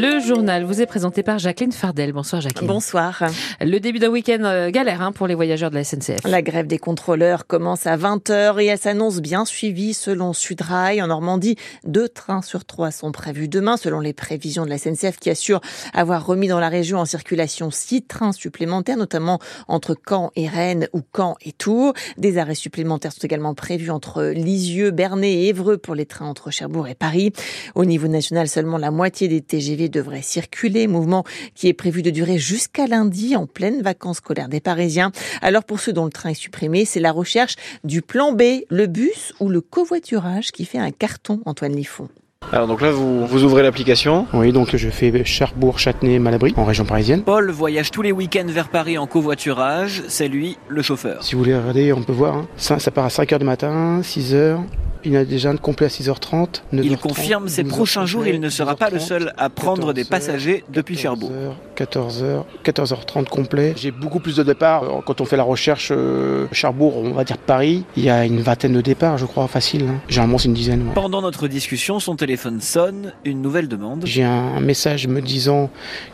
Le journal vous est présenté par Jacqueline Fardel. Bonsoir Jacqueline. Bonsoir. Le début d'un week-end euh, galère hein, pour les voyageurs de la SNCF. La grève des contrôleurs commence à 20h et elle s'annonce bien suivie selon Sudrail. En Normandie, deux trains sur trois sont prévus demain selon les prévisions de la SNCF qui assure avoir remis dans la région en circulation six trains supplémentaires, notamment entre Caen et Rennes ou Caen et Tours. Des arrêts supplémentaires sont également prévus entre Lisieux, Bernay et Évreux pour les trains entre Cherbourg et Paris. Au niveau national, seulement la moitié des TGV devrait circuler, mouvement qui est prévu de durer jusqu'à lundi en pleine vacances scolaires des Parisiens. Alors pour ceux dont le train est supprimé, c'est la recherche du plan B, le bus ou le covoiturage qui fait un carton, Antoine Liffon. Alors donc là vous, vous ouvrez l'application. Oui donc je fais Cherbourg, Châtenay, Malabry en région parisienne. Paul voyage tous les week-ends vers Paris en covoiturage, c'est lui le chauffeur. Si vous voulez regarder on peut voir, hein. ça, ça part à 5h du matin, 6h, il a déjà un complet à 6h30. 9h30, il confirme ces prochains jours, il ne sera pas le seul à prendre 14h, des passagers depuis 14h, Cherbourg. 14h, 14h30 complet. J'ai beaucoup plus de départs. Quand on fait la recherche euh, Cherbourg, on va dire Paris, il y a une vingtaine de départs, je crois, facile. Hein. Généralement, c'est une dizaine. Ouais. Pendant notre discussion, son téléphone sonne, une nouvelle demande. J'ai un message me disant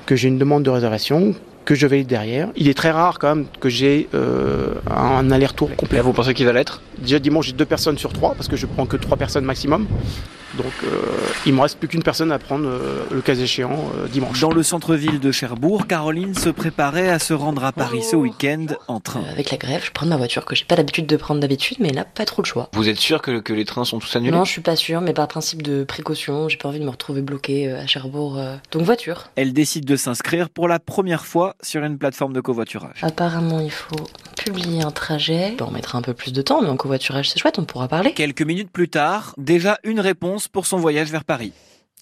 que j'ai une demande de réservation que je vais derrière. Il est très rare quand même que j'ai euh, un aller-retour complet. Et vous pensez qu'il va l'être? Déjà dimanche j'ai deux personnes sur trois parce que je prends que trois personnes maximum. Donc euh, il me reste plus qu'une personne à prendre euh, le cas échéant euh, dimanche. Dans le centre-ville de Cherbourg, Caroline se préparait à se rendre à Paris ce week-end en train. Euh, avec la grève, je prends ma voiture que j'ai pas l'habitude de prendre d'habitude, mais là pas trop le choix. Vous êtes sûr que, que les trains sont tous annulés? Non, je suis pas sûr, mais par principe de précaution, j'ai pas envie de me retrouver bloqué à Cherbourg. Donc voiture. Elle décide de s'inscrire pour la première fois sur une plateforme de covoiturage. Apparemment, il faut publier un trajet. Bon, on mettra un peu plus de temps, mais en covoiturage c'est chouette, on pourra parler. Quelques minutes plus tard, déjà une réponse pour son voyage vers Paris.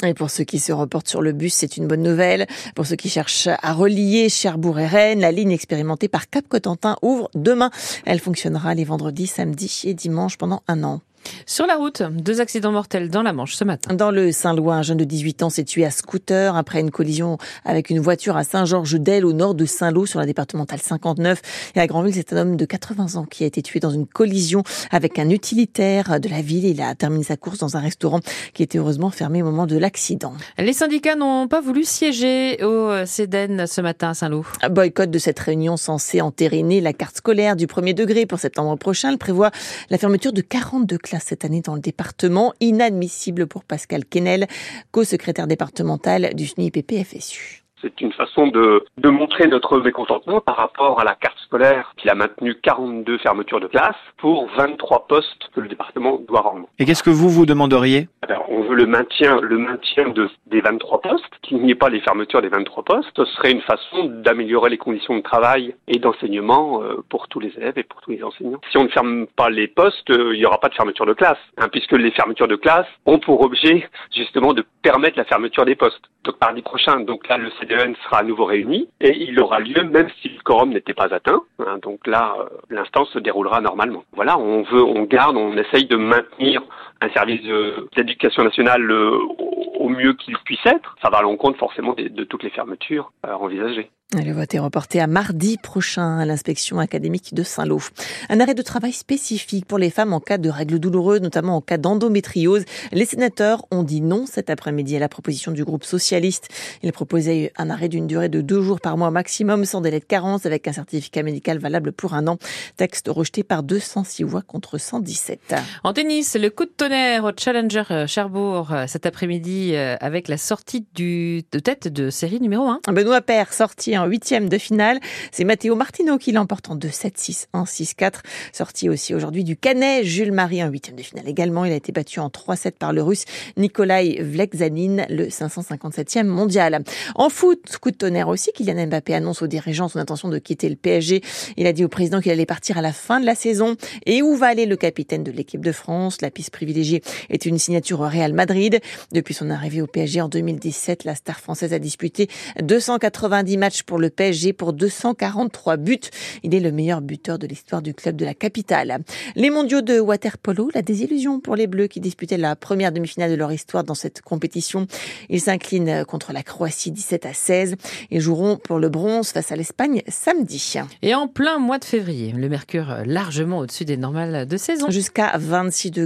Et pour ceux qui se reportent sur le bus, c'est une bonne nouvelle. Pour ceux qui cherchent à relier Cherbourg et Rennes, la ligne expérimentée par Cap Cotentin ouvre demain. Elle fonctionnera les vendredis, samedis et dimanches pendant un an. Sur la route, deux accidents mortels dans la Manche ce matin. Dans le Saint-Lois, un jeune de 18 ans s'est tué à scooter après une collision avec une voiture à Saint-Georges-d'Elle au nord de Saint-Lô sur la départementale 59. Et à Granville, c'est un homme de 80 ans qui a été tué dans une collision avec un utilitaire de la ville. Il a terminé sa course dans un restaurant qui était heureusement fermé au moment de l'accident. Les syndicats n'ont pas voulu siéger au CEDEN ce matin à Saint-Lô. Boycott de cette réunion censée entériner la carte scolaire du premier degré pour septembre prochain. Elle prévoit la fermeture de 42 classes cette année dans le département, inadmissible pour Pascal Quesnel, co-secrétaire départemental du SNIP-PFSU. C'est une façon de, de montrer notre mécontentement par rapport à la carte scolaire qui a maintenu 42 fermetures de classes pour 23 postes que le département doit rendre. Et qu'est-ce que vous vous demanderiez? Alors, On veut le maintien, le maintien de, des 23 postes, qu'il n'y ait pas les fermetures des 23 postes. Ce serait une façon d'améliorer les conditions de travail et d'enseignement euh, pour tous les élèves et pour tous les enseignants. Si on ne ferme pas les postes, euh, il n'y aura pas de fermeture de classe, hein, puisque les fermetures de classe ont pour objet justement de permettre la fermeture des postes. Donc mardi prochain, donc là le CDN sera à nouveau réuni et il aura lieu même si le quorum n'était pas atteint. Hein, donc là, euh, l'instance se déroulera normalement. Voilà, on veut, on garde, on essaye de maintenir un service d'éducation nationale euh, au mieux qu'il puisse être. Ça va à l'encontre forcément de, de, toutes les fermetures euh, envisagées. Le vote est reporté à mardi prochain à l'inspection académique de Saint-Lô. Un arrêt de travail spécifique pour les femmes en cas de règles douloureuses, notamment en cas d'endométriose. Les sénateurs ont dit non cet après-midi à la proposition du groupe socialiste. Ils proposaient un arrêt d'une durée de deux jours par mois maximum, sans délai de carence, avec un certificat médical valable pour un an. Texte rejeté par 206 voix contre 117. En tennis, le coup de tonnerre au Challenger Cherbourg cet après-midi avec la sortie du, de tête de série numéro 1. Benoît Père sorti en huitième de finale. C'est Matteo Martino qui l'emporte en 2-7, 6-1, 6-4. Sorti aussi aujourd'hui du Canet. Jules Marie en huitième de finale également. Il a été battu en 3-7 par le russe Nikolai Vlekzanin, le 557e mondial. En foot, coup de tonnerre aussi, Kylian Mbappé annonce aux dirigeants son intention de quitter le PSG. Il a dit au président qu'il allait partir à la fin de la saison. Et où va aller le capitaine de l'équipe de France? La piste privilégiée est une signature au Real Madrid. Depuis son arrivée au PSG en 2017, la star française a disputé 290 matchs pour le PSG pour 243 buts. Il est le meilleur buteur de l'histoire du club de la capitale. Les mondiaux de waterpolo, la désillusion pour les Bleus qui disputaient la première demi-finale de leur histoire dans cette compétition. Ils s'inclinent contre la Croatie 17 à 16 et joueront pour le bronze face à l'Espagne samedi. Et en plein mois de février, le mercure largement au-dessus des normales de saison. Jusqu'à 26 degrés.